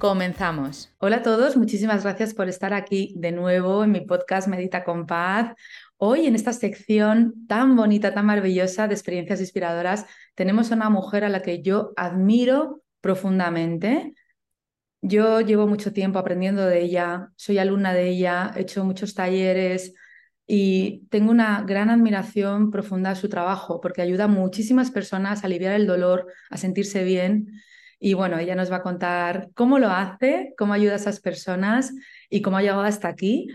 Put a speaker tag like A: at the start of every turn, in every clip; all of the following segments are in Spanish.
A: Comenzamos. Hola a todos, muchísimas gracias por estar aquí de nuevo en mi podcast Medita con Paz. Hoy en esta sección tan bonita, tan maravillosa de experiencias inspiradoras, tenemos a una mujer a la que yo admiro profundamente. Yo llevo mucho tiempo aprendiendo de ella, soy alumna de ella, he hecho muchos talleres y tengo una gran admiración profunda a su trabajo porque ayuda a muchísimas personas a aliviar el dolor, a sentirse bien y bueno, ella nos va a contar cómo lo hace, cómo ayuda a esas personas y cómo ha llegado hasta aquí.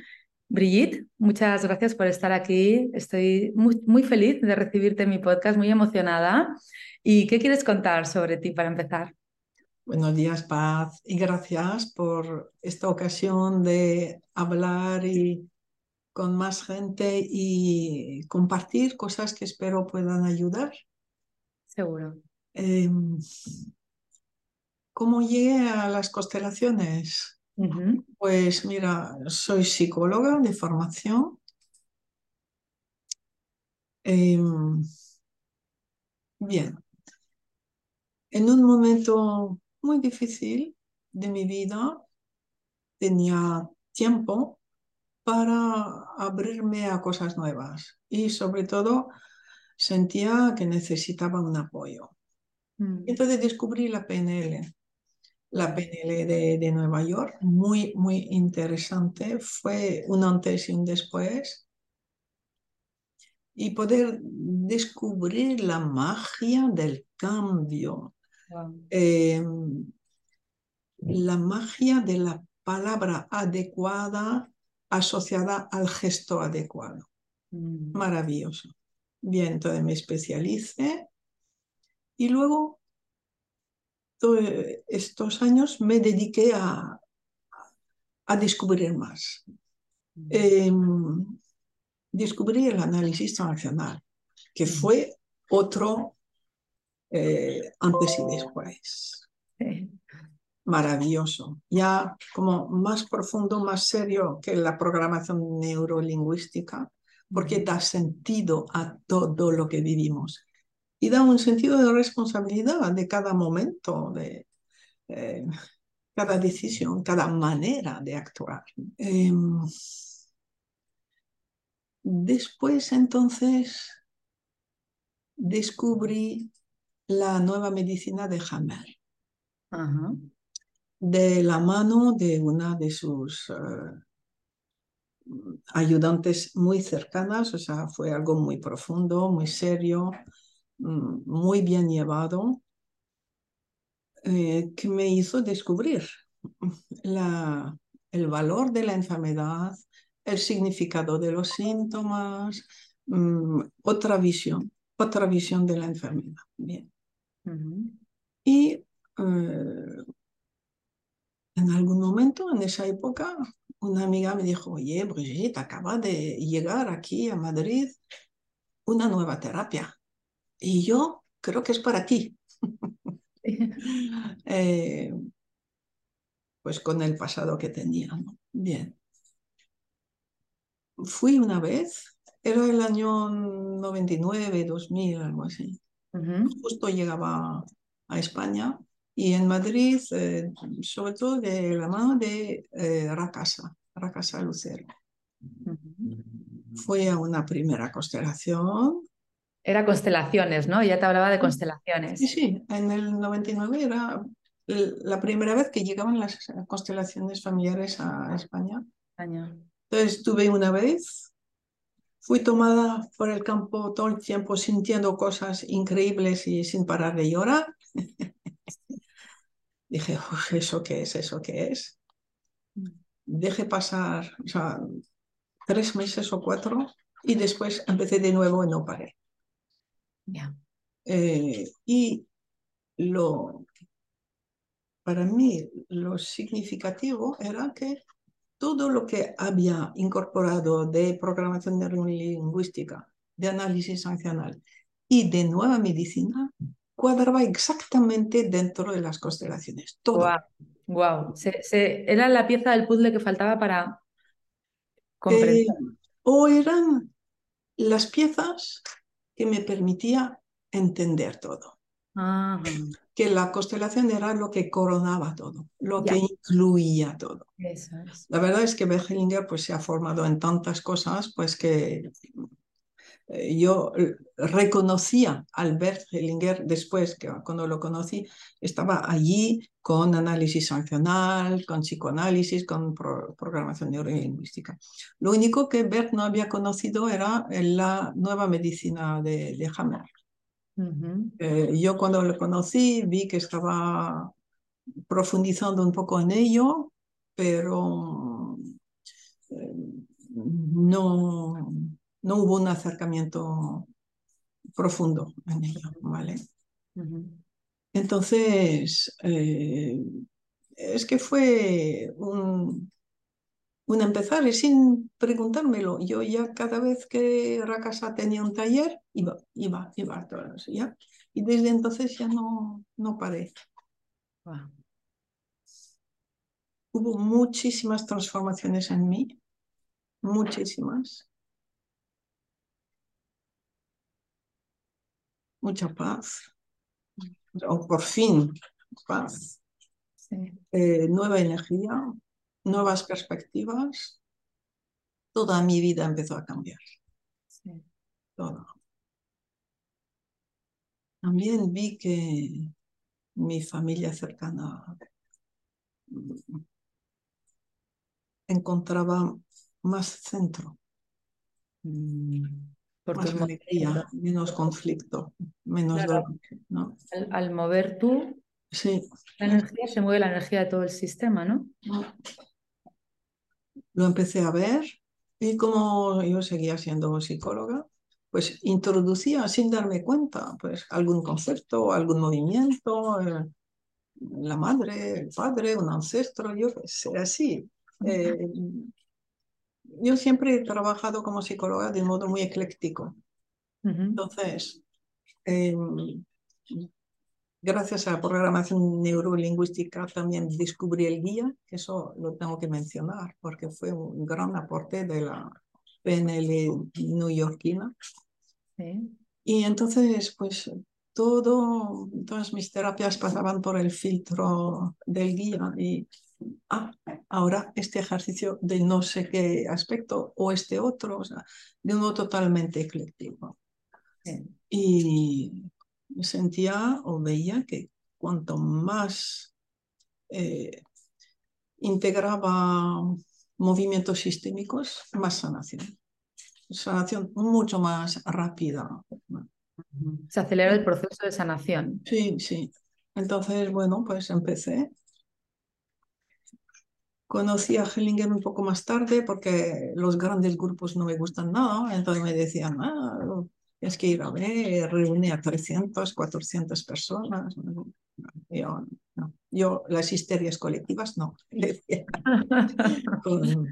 A: Brigitte, muchas gracias por estar aquí. Estoy muy, muy feliz de recibirte en mi podcast, muy emocionada. ¿Y qué quieres contar sobre ti para empezar?
B: Buenos días, Paz, y gracias por esta ocasión de hablar y con más gente y compartir cosas que espero puedan ayudar.
A: Seguro.
B: Em, ¿Cómo llegué a las constelaciones? Pues mira, soy psicóloga de formación. Em, bien. En un momento muy difícil de mi vida, tenía tiempo para abrirme a cosas nuevas y sobre todo sentía que necesitaba un apoyo. Mm. Entonces descubrí la PNL la PNL de, Nueva York, muy, muy interesante. Fue un antes y un después. Y poder descubrir la magia del cambio, em, la magia de la palabra adecuada asociada al gesto adecuado. Mm. Maravilloso. Bien, entonces me especialicé y luego estos años me dediqué a, a descubrir más. Em, descubrí el análisis transaccional, que fue otro eh, antes y después. Maravilloso, ya como más profundo, más serio que la programación neurolingüística, porque da sentido a todo lo que vivimos y da un sentido de responsabilidad de cada momento, de eh, cada decisión, cada manera de actuar. Em, después entonces descubrí la nueva medicina de Hammer, de la mano de una de sus eh, ayudantes muy cercanas, o sea, fue algo muy profundo, muy serio, muy bien llevado eh, que me hizo descubrir la, el valor de la enfermedad, el significado de los síntomas, mm, otra visión, otra visión de la enfermedad. Bien. Y eh, en algún momento, en esa época, una amiga me dijo, oye, Brigitte, acaba de llegar aquí a Madrid una nueva terapia y yo creo que es para ti. Eh, pues con el pasado que tenía. Bien. Fui una vez, era el año 99, 2000, algo así. Justo llegaba a España y en Madrid, eh, sobre todo de la mano de eh, Racasa, Racasa Lucero. Fui a una primera constelación
A: era constelaciones, ¿no? Ya te hablaba de constelaciones.
B: Sí, sí, en el 99 era la primera vez que llegaban las constelaciones familiares a España. España. Entonces tuve una vez, fui tomada por el campo todo el tiempo sintiendo cosas increíbles y sin parar de llorar. Dije, ¿eso qué es? ¿Eso qué es? Dejé pasar o sea, tres meses o cuatro y después empecé de nuevo y no paré. Eh, y lo, para mí lo significativo era que todo lo que había incorporado de programación neurolingüística, de análisis sancional y de nueva medicina cuadraba exactamente dentro de las constelaciones. Todo.
A: Wow. era la pieza del puzzle que faltaba para comprender. Eh,
B: o eran las piezas que me permitía entender todo. Que la constelación era lo que coronaba todo, lo que incluía todo. La verdad es que Hellinger pues, se ha formado en tantas cosas pues que yo eh, reconocía a Albert Hellinger después, que cuando lo conocí, estaba allí con análisis sancional, con psicoanálisis, con programación neurolingüística. Lo único que Bert no había conocido era la nueva medicina de, Hammer. Eh, yo cuando lo conocí vi que estaba profundizando un poco en ello, pero no, no hubo un acercamiento profundo en ello, ¿vale? Entonces, eh, es que fue un, un, empezar y sin preguntármelo. Yo ya cada vez que Rakasa tenía un taller, iba, iba, iba, ¿ya? Y desde entonces ya no, no paré. Hubo muchísimas transformaciones en mí, muchísimas. Mucha paz, o por fin paz, eh, nueva energía, nuevas perspectivas. Toda mi vida empezó a cambiar. También vi que mi familia cercana encontraba más centro. Mm más alegría, menos conflicto, menos dolor. ¿no?
A: Al, mover tú,
B: sí.
A: la energía se mueve la energía de todo el sistema, ¿no?
B: Lo empecé a ver y como yo seguía siendo psicóloga, pues introducía sin darme cuenta pues algún concepto, algún movimiento, eh, la madre, el padre, un ancestro, yo sé, así yo siempre he trabajado como psicóloga de modo muy ecléctico. Entonces, em, gracias a la programación neurolingüística también descubrí el guía, eso lo tengo que mencionar porque fue un gran aporte de la PNL neoyorquina. Y entonces, pues todo, todas mis terapias pasaban por el filtro del guía y ah, ahora este ejercicio de no sé qué aspecto o este otro, o sea, de uno totalmente ecléctico. Y sentía o veía que cuanto más eh, integraba movimientos sistémicos, más sanación. Sanación mucho más rápida.
A: Se acelera el proceso de sanación.
B: Sí, sí. Entonces, bueno, pues empecé Conocí a Hellinger un poco más tarde porque los grandes grupos no me gustan nada, entonces me decían, ah, que ir a ver, reúne a 300, 400 personas. Yo. Yo las histerias colectivas no, con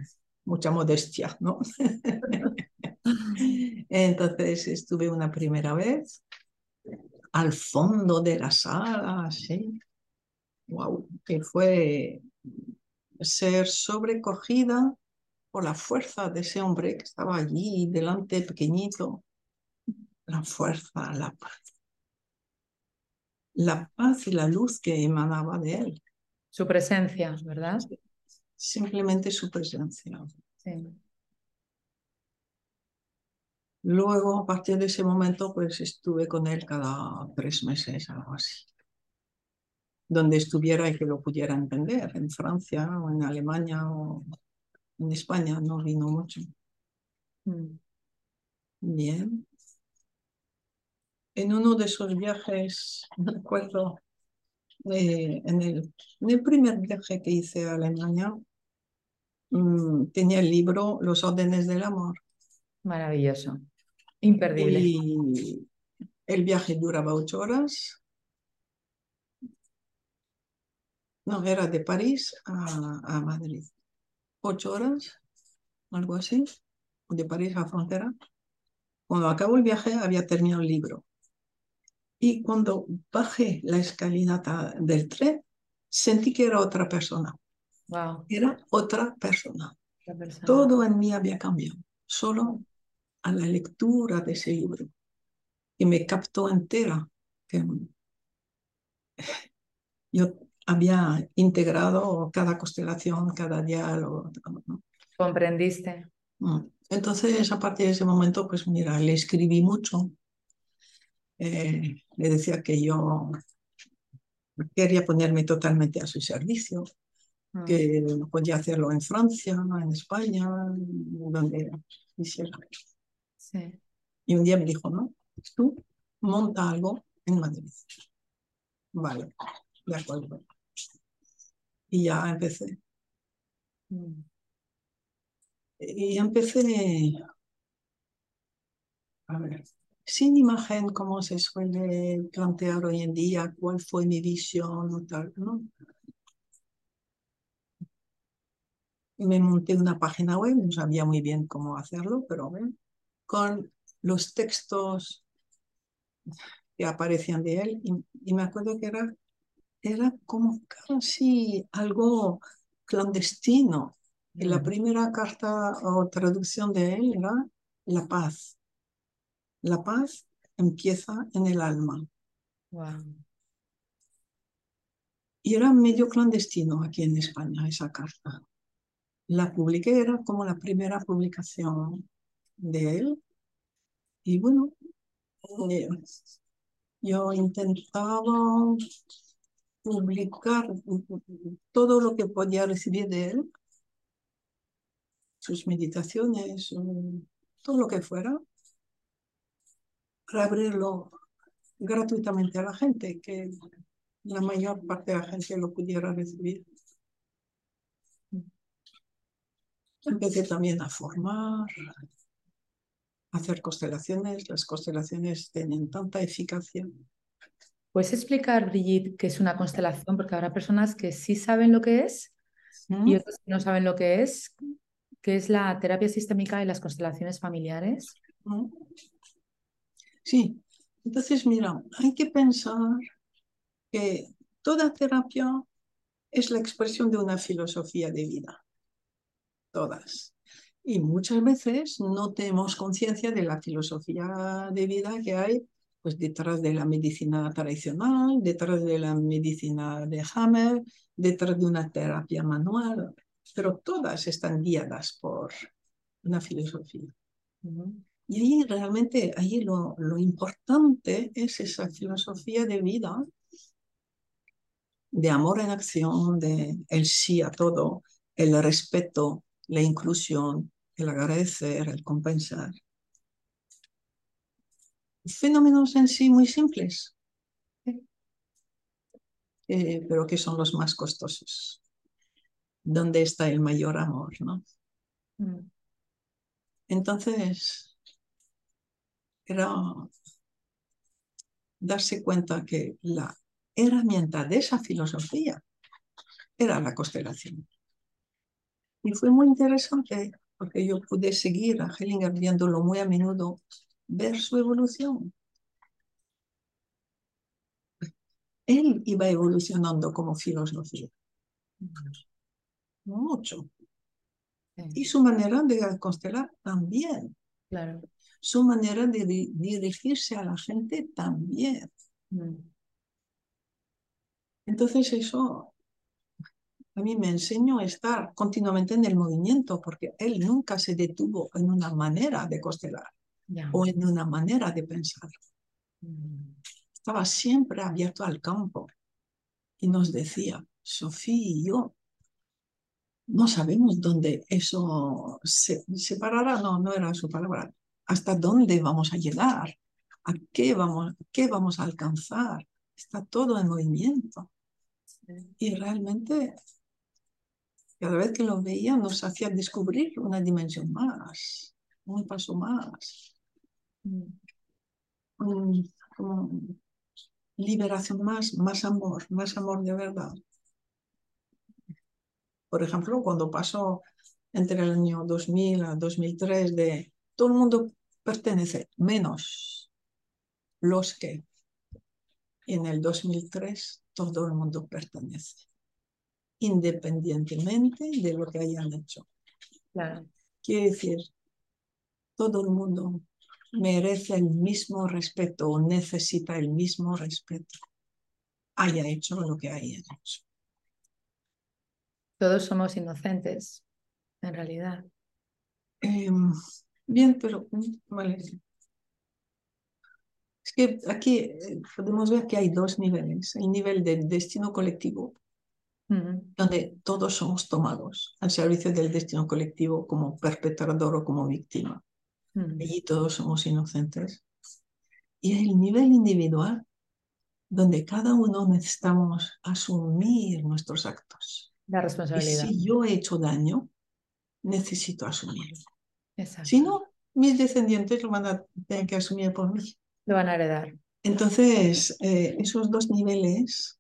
B: mucha modestia, ¿no? Entonces estuve una primera vez al fondo de la sala, sí. Wow, que fue ser sobrecogida por la fuerza de ese hombre que estaba allí delante, pequeñito. La fuerza, la paz. La paz y la luz que emanaba de él.
A: Su presencia, ¿verdad?
B: Simplemente su presencia. Luego, a partir de ese momento, pues estuve con él cada tres meses, algo así donde estuviera y que lo pudiera entender, en Francia o en Alemania o en España, no vino mucho. Mm. Bien. En uno de esos viajes, me acuerdo, eh, en, el, en el primer viaje que hice a Alemania, mm, tenía el libro Los órdenes del amor.
A: Maravilloso. Imperdible.
B: Y el viaje duraba ocho horas. No, era de París a, a Madrid. Ocho horas, algo así, de París a la frontera. Cuando acabó el viaje había terminado el libro. Y cuando bajé la escalinata del tren, sentí que era otra persona.
A: Wow.
B: Era otra persona.
A: Persona.
B: Todo en mí había cambiado, solo a la lectura de ese libro. Y me captó entera. Que yo había integrado cada constelación, cada diálogo. ¿no?
A: Comprendiste.
B: Mm. Entonces, a partir de ese momento, pues mira, le escribí mucho. Eh, le decía que yo quería ponerme totalmente a su servicio,
A: Mm.
B: que podía hacerlo en Francia, en España, donde quisiera.
A: Sí.
B: Y un día me dijo, no, tú monta algo en Madrid. Vale, de acuerdo. Y ya empecé. Y empecé, a ver, sin imagen como se suele plantear hoy en día, cuál fue mi visión o tal, ¿no? Me monté una página web, no sabía muy bien cómo hacerlo, pero con los textos que aparecían de él, y me acuerdo que era, era como casi algo clandestino. Y la
A: Mm.
B: primera carta o traducción de él era la paz. La paz empieza en el alma.
A: Wow.
B: Y era medio clandestino aquí en España esa carta. La publiqué, era como la primera publicación de él. Y bueno, eh, yo intentaba publicar todo lo que podía recibir de él, sus meditaciones, todo lo que fuera, para abrirlo gratuitamente a la gente, que la mayor parte de la gente lo pudiera recibir. Empecé también a formar, a hacer constelaciones. Las constelaciones tienen tanta eficacia.
A: ¿Puedes explicar, Brigitte, qué es una constelación? Porque habrá personas que sí saben lo que es y
B: ¿Mm?
A: otras que no saben lo que es. ¿Qué es la terapia sistémica y las constelaciones familiares?
B: ¿Mm? Sí, entonces mira, hay que pensar que toda terapia es la expresión de una filosofía de vida. Todas. Y muchas veces no tenemos conciencia de la filosofía de vida que hay pues, detrás de la medicina tradicional, detrás de la medicina de Hammer, detrás de una terapia manual, pero todas están guiadas por una filosofía. Y ahí realmente, ahí lo, lo importante es esa filosofía de vida, de amor en acción, de el sí a todo, el respeto, la inclusión, el agradecer, el compensar. Fenómenos en sí muy simples, eh, pero que son los más costosos. ¿Dónde está el mayor amor? ¿no?
A: Mm.
B: Entonces, era darse cuenta que la herramienta de esa filosofía era la constelación. Y fue muy interesante porque yo pude seguir a Hellinger viéndolo muy a menudo, ver su evolución. Él iba evolucionando como filosofía, mucho.
A: Sí,
B: Y su manera de constelar también.
A: claro.
B: Su manera de di- dirigirse a la gente también.
A: Mm.
B: Entonces eso a mí me enseñó a estar continuamente en el movimiento porque él nunca se detuvo en una manera de constelar
A: Ya.
B: o en una manera de pensar.
A: Mm.
B: Estaba siempre abierto al campo y nos decía, Sofía y yo no sabemos dónde eso se separará, no, no era su palabra, hasta dónde vamos a llegar, a qué vamos, qué vamos a alcanzar. Está todo en movimiento. Y realmente, cada vez que lo veía, nos hacía descubrir una dimensión más, un paso más. Mm. como liberación más, más amor, más amor de verdad. Por ejemplo, cuando pasó entre el año 2000 a 2003 de todo el mundo pertenece, menos los que en el 2003 todo el mundo pertenece, independientemente de lo que hayan hecho. Quiere decir, todo el mundo merece el mismo respeto o necesita el mismo respeto, haya hecho lo que haya hecho.
A: Todos somos inocentes, en realidad.
B: Em, bien, pero vale. Es que aquí eh, podemos ver que hay dos niveles. El nivel del destino colectivo, donde todos somos tomados al servicio del destino colectivo como perpetrador o como víctima. Allí todos somos inocentes. Y el nivel individual, donde cada uno necesitamos asumir nuestros actos.
A: La responsabilidad.
B: Y si yo he hecho daño, necesito asumirlo. Si no, mis descendientes lo van a tener que asumir por mí.
A: Lo van a heredar.
B: Entonces, eh, esos dos niveles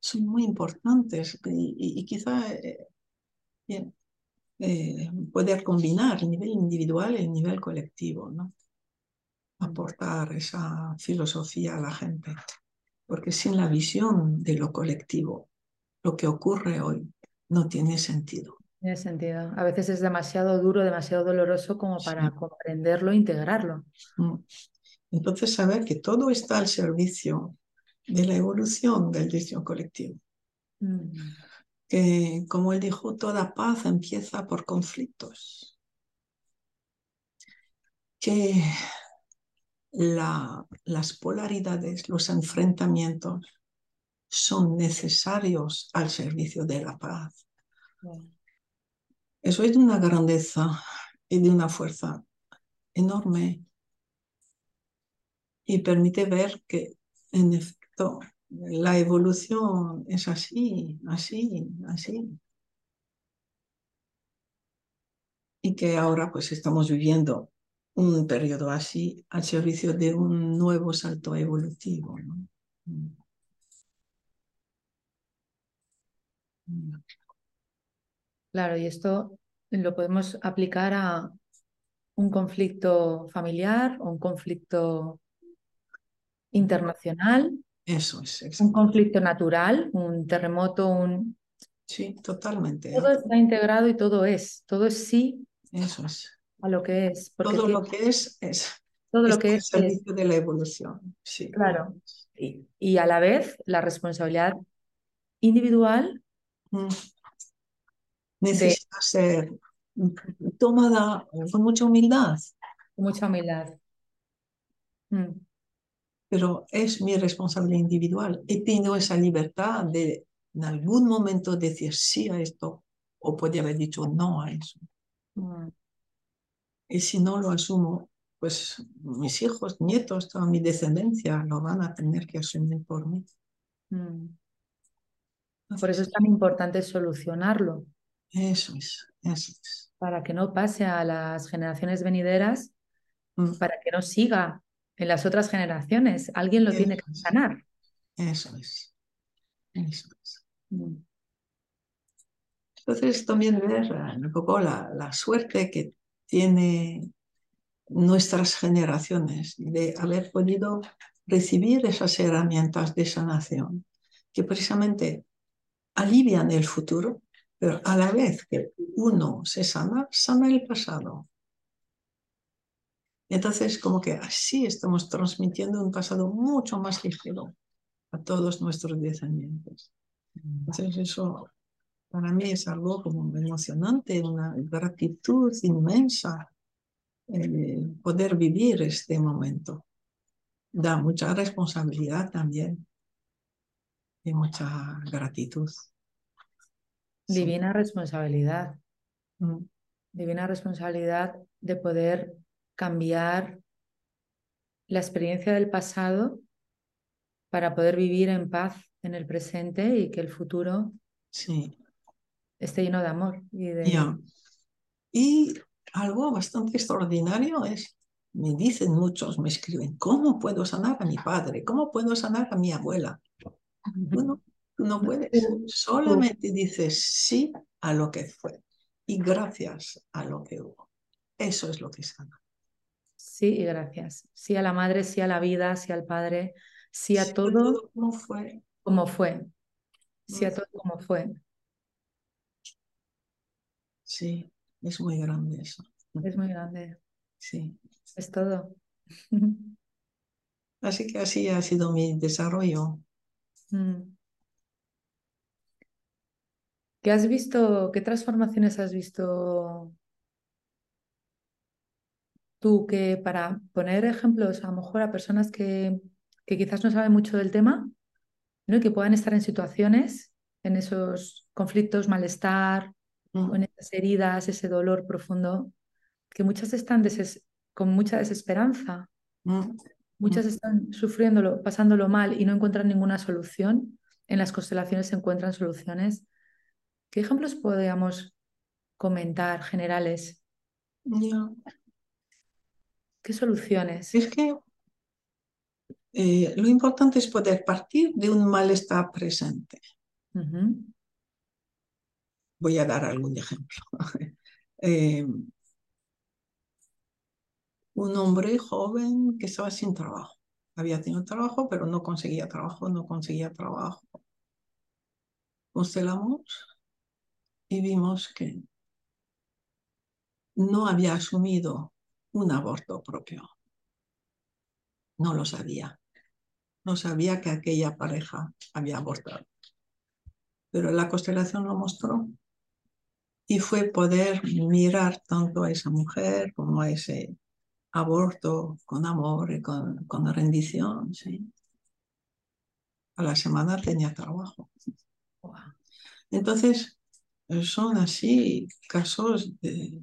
B: son muy importantes y, quizá eh, bien, eh, poder combinar el nivel individual y el nivel colectivo, ¿no? aportar esa filosofía a la gente, porque sin la visión de lo colectivo, lo que ocurre hoy no tiene sentido.
A: Tiene sentido. A veces es demasiado duro, demasiado doloroso como para comprenderlo, integrarlo. Mm.
B: Entonces, saber que todo está al servicio de la evolución del destino colectivo. Mm que, como él dijo, toda paz empieza por conflictos. Que las polaridades, los enfrentamientos son necesarios al servicio de la paz. Eso es de una grandeza y de una fuerza enorme y permite ver que, en efecto, la evolución es así, así, así. Y que ahora pues estamos viviendo un periodo así al servicio de un nuevo salto evolutivo.
A: Claro, y esto lo podemos aplicar a un conflicto familiar o un conflicto internacional
B: eso es.
A: Un conflicto natural, un terremoto, un...
B: Sí, totalmente.
A: Todo está integrado y todo es, todo es sí.
B: Eso es.
A: A lo que es.
B: todo lo que es, es.
A: Todo lo que es.
B: El servicio de la evolución. Sí.
A: Claro. Y, a la vez la responsabilidad individual.
B: Mm. Necesita ser tomada con mucha humildad.
A: Con mucha humildad.
B: Mm pero es mi responsabilidad individual. He tenido esa libertad de en algún momento decir sí a esto o podría haber dicho no a eso. Mm. Y si no lo asumo, pues mis hijos, nietos, toda mi descendencia lo van a tener que asumir por mí. Mm.
A: Por eso es tan importante solucionarlo.
B: Eso es, eso es.
A: Para que no pase a las generaciones venideras, mm. para que no siga en las otras generaciones. Alguien lo tiene que sanar.
B: Eso es. Eso es. Mm. Entonces también ver un poco la, la suerte que tiene nuestras generaciones de haber podido recibir esas herramientas de sanación que precisamente alivian el futuro, pero a la vez que uno se sana, sana el pasado. Entonces, como que así estamos transmitiendo un pasado mucho más ligero a todos nuestros descendientes. Entonces, eso para mí es algo como emocionante, una gratitud inmensa eh, poder vivir este momento. Da mucha responsabilidad también y mucha gratitud.
A: Divina responsabilidad. Mm. Divina responsabilidad de poder cambiar la experiencia del pasado para poder vivir en paz en el presente y que el futuro
B: Sí,
A: esté lleno de amor y de...
B: Y algo bastante extraordinario es, me dicen muchos, me escriben, ¿cómo puedo sanar a mi padre? ¿Cómo puedo sanar a mi abuela? Bueno, no puedes. Solamente dices sí a lo que fue y gracias a lo que hubo. Eso es lo que sana.
A: Sí y gracias. Sí a la madre, sí a la vida, sí al padre, sí a
B: Sí,
A: todo
B: como fue.
A: como fue. Sí a todo como fue.
B: Sí, es muy grande eso.
A: Es muy grande.
B: Sí.
A: Es todo.
B: Así que así ha sido mi desarrollo.
A: Mm. ¿Qué has visto? ¿Qué transformaciones has visto tú que para poner ejemplos a lo mejor a personas que, que quizás no saben mucho del tema, ¿no? Y que puedan estar en situaciones, en esos conflictos, malestar o en esas heridas, ese dolor profundo, que muchas están con mucha desesperanza, muchas están sufriéndolo, pasándolo mal y no encuentran ninguna solución. En las constelaciones se encuentran soluciones. ¿Qué ejemplos podríamos comentar generales? ¿Qué soluciones?
B: Es que eh, lo importante es poder partir de un malestar presente. Voy a dar algún ejemplo. Eh, un hombre joven que estaba sin trabajo. Había tenido trabajo, pero no conseguía trabajo, no conseguía trabajo. Constelamos y vimos que no había asumido un aborto propio. No lo sabía. No sabía que aquella pareja había abortado. Pero la constelación lo mostró y fue poder mirar tanto a esa mujer como a ese aborto con amor y con, con rendición. ¿sí? A la semana tenía trabajo. Entonces, eh, son así casos de,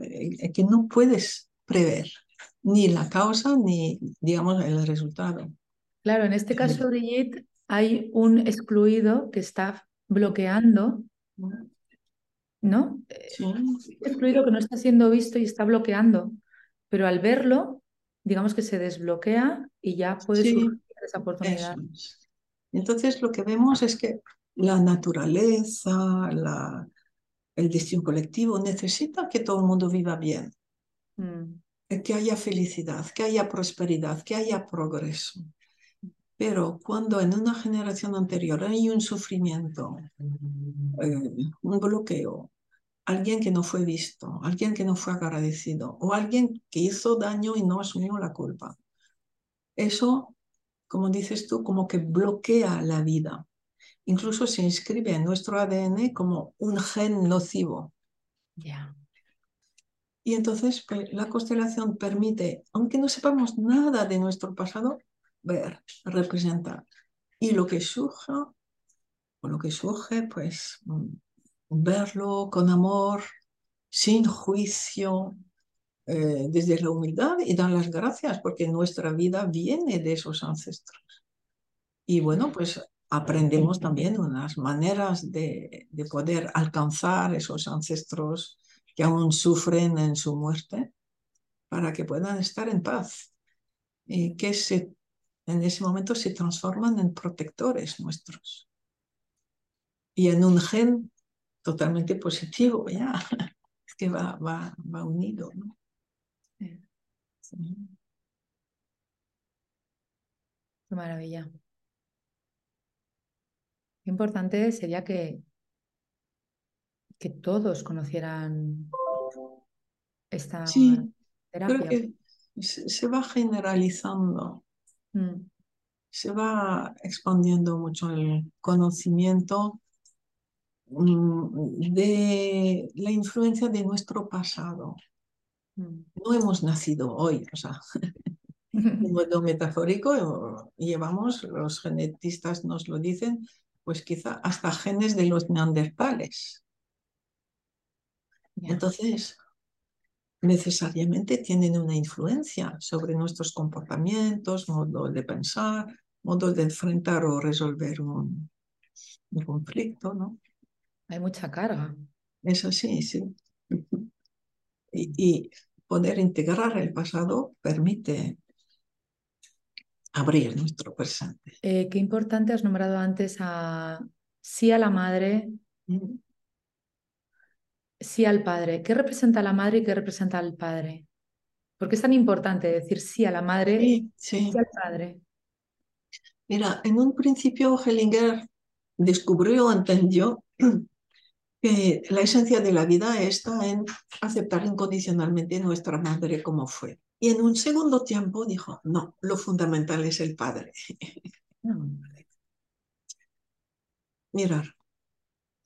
B: eh, que no puedes prever ni la causa ni, digamos, el resultado.
A: Claro, en este caso, Brigitte, hay un excluido que está bloqueando, ¿no? Eh,
B: Sí,
A: un excluido que no está siendo visto y está bloqueando, pero al verlo, digamos que se desbloquea y ya puede
B: Sí,
A: surgir esa oportunidad.
B: es. Entonces, lo que vemos es que la naturaleza, la, el destino colectivo necesita que todo el mundo viva bien,
A: Mm,
B: que haya felicidad, que haya prosperidad, que haya progreso. Pero cuando en una generación anterior hay un sufrimiento, eh, un bloqueo, alguien que no fue visto, alguien que no fue agradecido o alguien que hizo daño y no asumió la culpa, eso, como dices tú, como que bloquea la vida. Incluso se inscribe en nuestro ADN como un gen nocivo.
A: ya.
B: Y entonces la constelación permite, aunque no sepamos nada de nuestro pasado, ver, representar. Y lo que surja, o lo que surge, pues mm, verlo con amor, sin juicio, eh, desde la humildad y dar las gracias, porque nuestra vida viene de esos ancestros. Y bueno, pues aprendemos también unas maneras de, de poder alcanzar esos ancestros que aún sufren en su muerte para que puedan estar en paz y que en ese momento se transforman en protectores nuestros y en un gen totalmente positivo ya, es que va, va, unido. ¿no?
A: Sí. Qué maravilla. Qué importante sería que, que todos conocieran esta
B: Sí, creo
A: terapia.
B: que se, va generalizando,
A: Mm,
B: se va expandiendo mucho el conocimiento mm, de la influencia de nuestro pasado.
A: mm.
B: No hemos nacido hoy, o sea, en modo metafórico, llevamos, los genetistas nos lo dicen, pues quizá hasta genes de los neandertales. Entonces, necesariamente tienen una influencia sobre nuestros comportamientos, modos de pensar, modos de enfrentar o resolver un, un conflicto, ¿no?
A: Hay mucha carga.
B: Es así, sí. Y, y poder integrar el pasado permite abrir nuestro presente.
A: Eh, qué importante has nombrado antes a sí a la madre,
B: Mm.
A: Sí al padre. ¿Qué representa la madre y qué representa al padre? ¿Por qué es tan importante decir sí a la madre y
B: Sí, sí.
A: sí al padre?
B: Mira, en un principio Hellinger descubrió, entendió que la esencia de la vida está en aceptar incondicionalmente nuestra madre como fue. Y en un segundo tiempo dijo, no, lo fundamental es el padre. Mirar,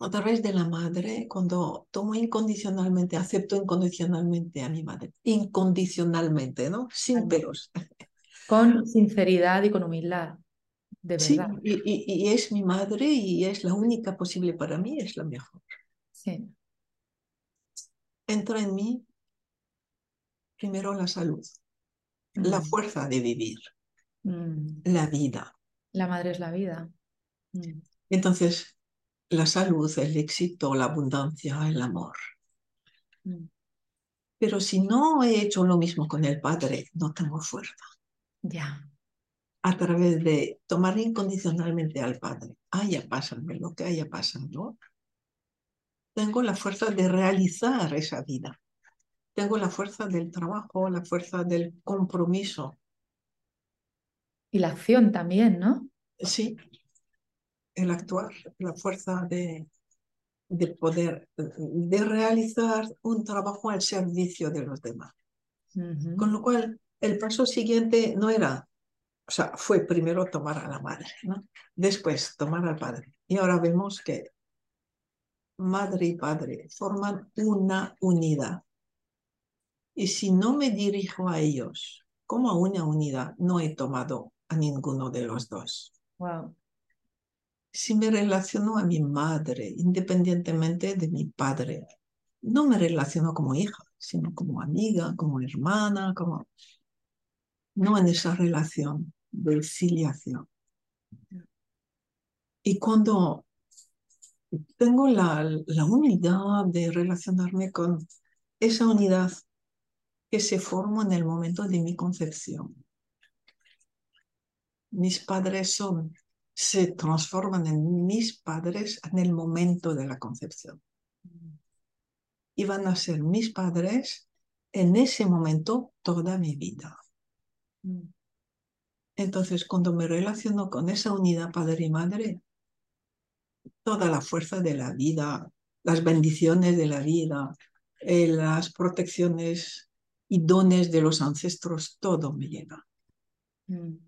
B: a través de la madre, cuando tomo incondicionalmente, acepto incondicionalmente a mi madre, incondicionalmente, ¿no? Sin peros.
A: Con sinceridad y con humildad, de
B: Sí,
A: verdad.
B: y, y- y es mi madre y es la única posible para mí, es la mejor.
A: Sí.
B: Entra en mí primero la salud, la
A: Mm,
B: fuerza de vivir,
A: mm.
B: la vida.
A: La madre es la vida. Mm,
B: Entonces, la salud, el éxito, la abundancia, el amor.
A: mm.
B: Pero si no he hecho lo mismo con el padre, no tengo fuerza.
A: Ya.
B: A través de tomar incondicionalmente al padre, haya pasado lo que haya pasado, tengo la fuerza de realizar esa vida. Tengo la fuerza del trabajo, la fuerza del compromiso.
A: Y la acción también, ¿no?
B: Sí, el actuar, la fuerza de, de poder, de realizar un trabajo al servicio de los demás. Con lo cual, el paso siguiente no era, o sea, fue primero tomar a la madre, ¿no? Después tomar al padre. Y ahora vemos que madre y padre forman una unidad. Y si no me dirijo a ellos como a una unidad, no he tomado a ninguno de los dos.
A: Wow.
B: Si me relaciono a mi madre, independientemente de mi padre, no me relaciono como hija, sino como amiga, como hermana, como... No en esa relación de filiación. Y cuando tengo la, la unidad de relacionarme con esa unidad que se formó en el momento de mi concepción, mis padres son, se transforman en mis padres en el momento de la concepción. Y van a ser mis padres en ese momento toda mi vida. Entonces, cuando me relaciono con esa unidad padre y madre, toda la fuerza de la vida, las bendiciones de la vida, eh, las protecciones y dones de los ancestros, todo me llega.
A: Mm.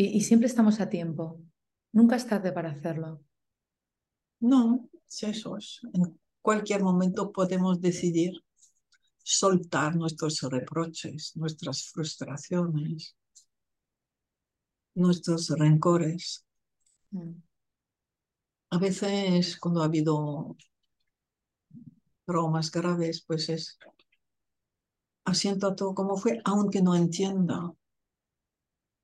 A: Y, y siempre estamos a tiempo. Nunca es tarde para hacerlo.
B: No, es eso. es- En cualquier momento podemos decidir soltar nuestros reproches, nuestras frustraciones, nuestros rencores.
A: Mm.
B: A veces cuando ha habido traumas graves, pues es asiento todo como fue, aunque no entienda.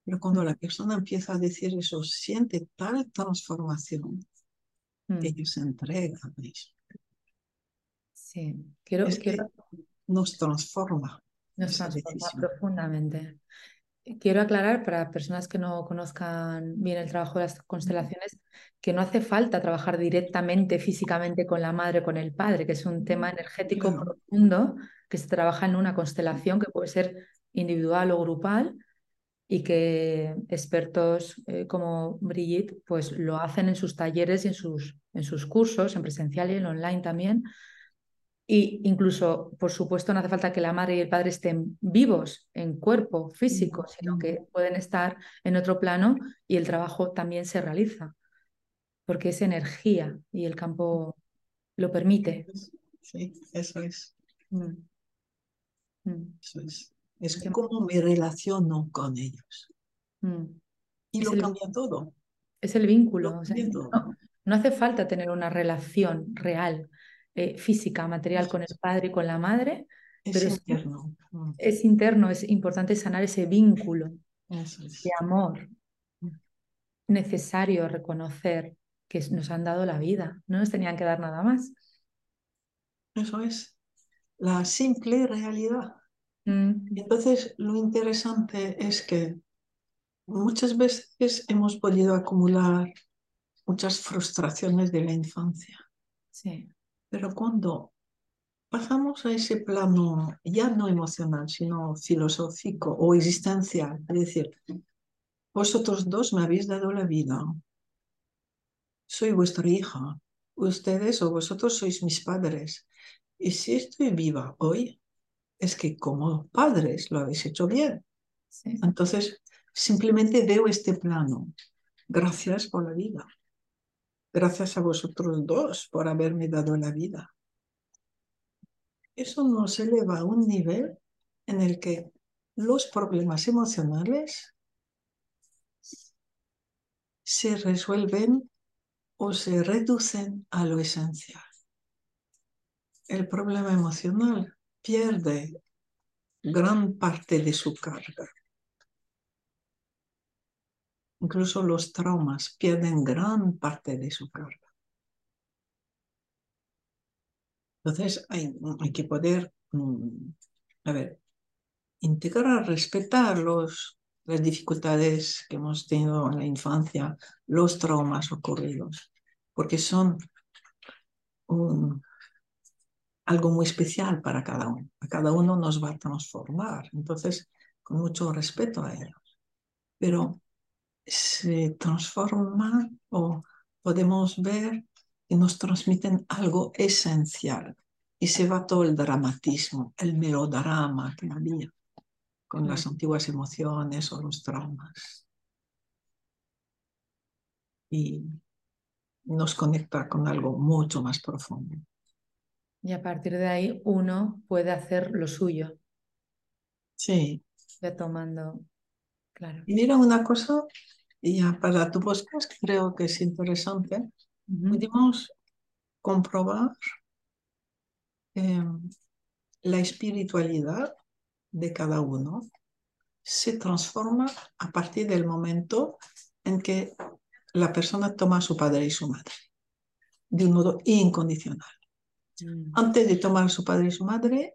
B: Pero cuando la persona empieza a decir eso, siente tal transformación que
A: Mm.
B: ellos se entregan. ¿veis?
A: Sí. Quiero,
B: Es que nos transforma
A: Nos transforma
B: decisión.
A: profundamente. Quiero aclarar para personas que no conozcan bien el trabajo de las constelaciones que no hace falta trabajar directamente físicamente con la madre con el padre, que es un tema energético
B: Claro.
A: profundo que se trabaja en una constelación que puede ser individual o grupal y que expertos eh, como Brigitte pues lo hacen en sus talleres y en sus, en sus cursos, en presencial y en online también. Y incluso, por supuesto, no hace falta que la madre y el padre estén vivos en cuerpo físico, sino que pueden estar en otro plano y el trabajo también se realiza, porque es energía y el campo lo permite.
B: Sí, eso es.
A: Mm. Mm.
B: Eso es. Es
A: Qué-
B: cómo me relaciono con ellos.
A: Mm.
B: Y
A: Es
B: lo
A: el-
B: cambia todo.
A: Es el vínculo. O sea, no, no hace falta tener una relación real. eh, física, material con el padre y con la madre,
B: Es
A: pero
B: interno. Mm,
A: es interno, es importante sanar ese vínculo
B: Eso es.
A: de amor necesario reconocer que nos han dado la vida, no nos tenían que dar nada más.
B: Eso es. La simple realidad.
A: Mm,
B: Entonces, lo interesante es que muchas veces hemos podido acumular muchas frustraciones de la infancia,
A: sí,
B: pero cuando pasamos a ese plano ya no emocional, sino filosófico o existencial, es decir, vosotros dos me habéis dado la vida, soy vuestra hija, ustedes o vosotros sois mis padres, y si estoy viva hoy, es que como padres lo habéis hecho bien.
A: sí.
B: Entonces, simplemente veo este plano. Gracias por la vida. Gracias a vosotros dos por haberme dado la vida. Eso nos eleva a un nivel en el que los problemas emocionales se resuelven o se reducen a lo esencial. El problema emocional pierde gran parte de su carga. Incluso los traumas pierden gran parte de su carga. Entonces hay, hay que poder, mm, a ver, integrar, respetar los, las dificultades que hemos tenido en la infancia, los traumas ocurridos, porque son un- algo muy especial para cada uno. A cada uno nos va a transformar. Entonces, con mucho respeto a ellos. Pero se transforma o podemos ver que nos transmiten algo esencial y se va todo el dramatismo, el melodrama que había con las antiguas emociones o los traumas. Y nos conecta con algo mucho más profundo.
A: Y a partir de ahí uno puede hacer lo suyo,
B: Sí,
A: ya tomando, claro.
B: y mira una cosa, y ya para tu podcast creo que es interesante,
A: Ujú.
B: pudimos comprobar eh, la espiritualidad de cada uno se transforma a partir del momento en que la persona toma a su padre y su madre de un modo incondicional.
A: Mm,
B: Antes de tomar su padre y su madre,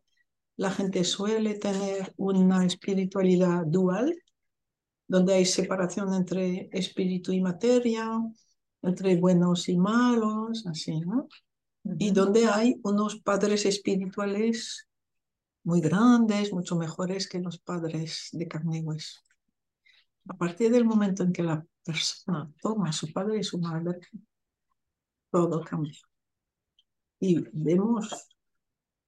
B: la gente suele tener una espiritualidad dual, donde hay separación entre espíritu y materia, entre buenos y malos, así, ¿no? y donde hay unos padres espirituales muy grandes, mucho mejores que los padres de carne y hueso. A partir del momento en que la persona toma a su padre y su madre, todo cambia. Y vemos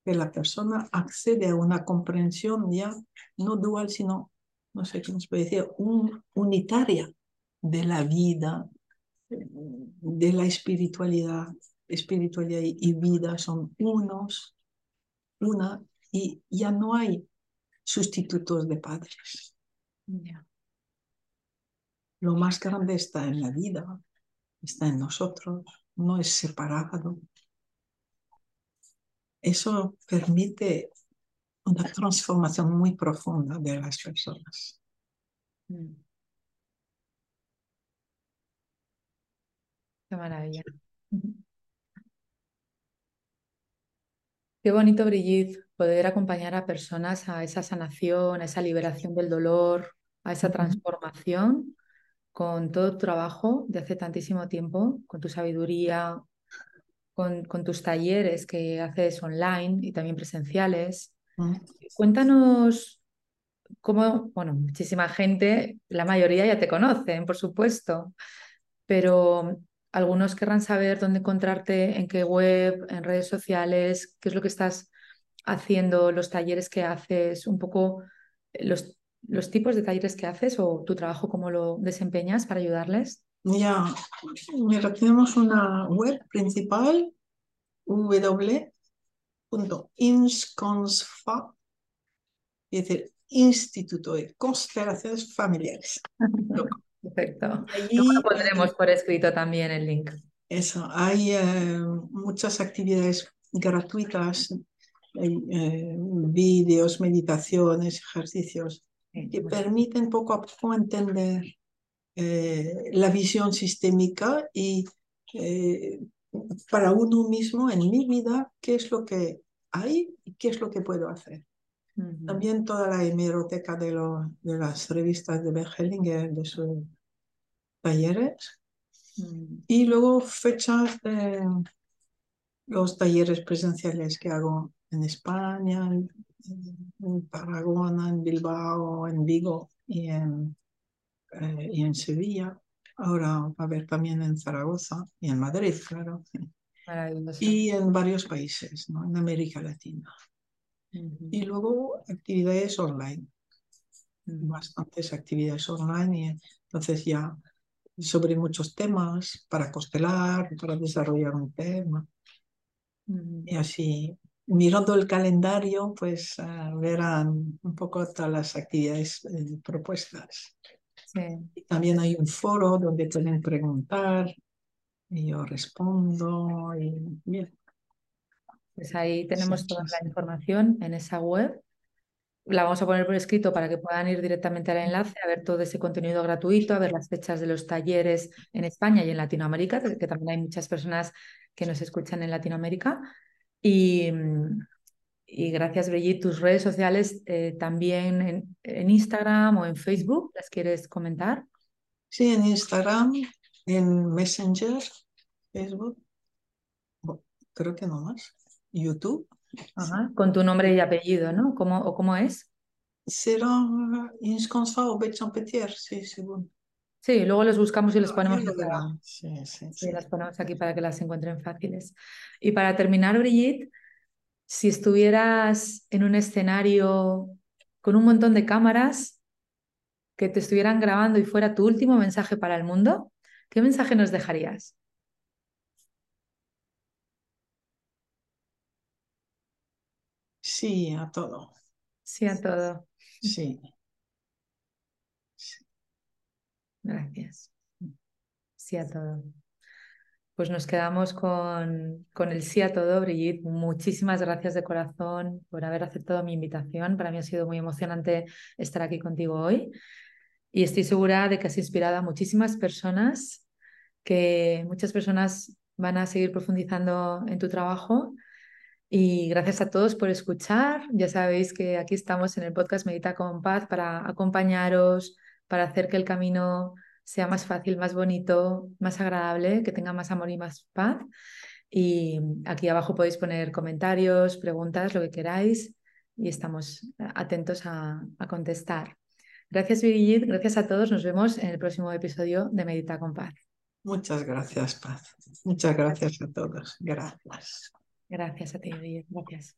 B: que la persona accede a una comprensión ya no dual, sino, no sé cómo se puede decir, un- unitaria de la vida, de la espiritualidad. Espiritualidad y vida son unos, una, y ya no hay sustitutos de padres. Lo más grande está en la vida, está en nosotros, no es separado. Eso permite una transformación muy profunda de las personas.
A: Mm. Qué maravilla. Qué bonito, Brigitte, poder acompañar a personas a esa sanación, a esa liberación del dolor, a esa transformación con todo tu trabajo de hace tantísimo tiempo, con tu sabiduría, con, con tus talleres que haces online y también presenciales.
B: Mm.
A: Cuéntanos cómo, bueno, muchísima gente, la mayoría ya te conocen, por supuesto, pero algunos querrán saber dónde encontrarte, en qué web, en redes sociales, qué es lo que estás haciendo, los talleres que haces, un poco eh, los, los tipos de talleres que haces o tu trabajo, cómo lo desempeñas para ayudarles.
B: Ya, mira, tenemos una web principal, www.insconsfa, es decir, Instituto de Constelaciones Familiares.
A: Perfecto. Luego
B: allí,
A: lo pondremos por escrito también el link.
B: eso, hay eh, muchas actividades gratuitas, eh, vídeos, meditaciones, ejercicios que permiten poco a poco entender eh, la visión sistémica y eh, para uno mismo en mi vida qué es lo que hay y qué es lo que puedo hacer. También toda la hemeroteca de, de las revistas de Bergelinger, de sus talleres. Mm. Y luego fechas de los talleres presenciales que hago en España, en, Tarragona, en Bilbao, en Vigo y en, eh, y en Sevilla. Ahora va a haber también en Zaragoza y en Madrid, claro. Y en varios países, ¿no? en América Latina. Y luego actividades online. Bastantes actividades online y entonces ya sobre muchos temas para constelar, para desarrollar un tema. Y así, mirando el calendario, pues uh, verán un poco todas las actividades eh, propuestas. También hay un foro donde pueden preguntar y yo respondo y bien.
A: Pues ahí tenemos toda la información en esa web. La vamos a poner por escrito para que puedan ir directamente al enlace a ver todo ese contenido gratuito, a ver las fechas de los talleres en España y en Latinoamérica, que también hay muchas personas que nos escuchan en Latinoamérica. Y, y gracias, Brigitte, tus redes sociales eh, también en, en, Instagram o en Facebook, ¿las quieres comentar?
B: Sí, en Instagram, en Messenger, Facebook, creo que no más. YouTube.
A: Ajá, con tu nombre y apellido, ¿no? ¿Cómo, ¿O cómo es?
B: Será Insconsa o Petit, sí, según.
A: Sí, luego los buscamos y los ponemos,
B: sí, sí, sí.
A: las ponemos aquí para que las encuentren fáciles. Y para terminar, Brigitte, si estuvieras en un escenario con un montón de cámaras que te estuvieran grabando y fuera tu último mensaje para el mundo, ¿qué mensaje nos dejarías?
B: Sí, a todo.
A: Sí, a todo.
B: Sí.
A: Gracias. Sí a todo. Pues nos quedamos con, con, el sí a todo, Brigitte. Muchísimas gracias de corazón por haber aceptado mi invitación. Para mí ha sido muy emocionante estar aquí contigo hoy. Y estoy segura de que has inspirado a muchísimas personas, que muchas personas van a seguir profundizando en tu trabajo y gracias a todos por escuchar. Ya sabéis que aquí estamos en el podcast Medita con Paz para acompañaros, para hacer que el camino sea más fácil, más bonito, más agradable, que tenga más amor y más paz. Y aquí abajo podéis poner comentarios, preguntas, lo que queráis y estamos atentos a, contestar. Gracias, Brigitte. Gracias a todos. Nos vemos en el próximo episodio de Medita con Paz.
B: Muchas gracias, Paz. Muchas gracias a todos. Gracias.
A: Gracias a ti, Gracias.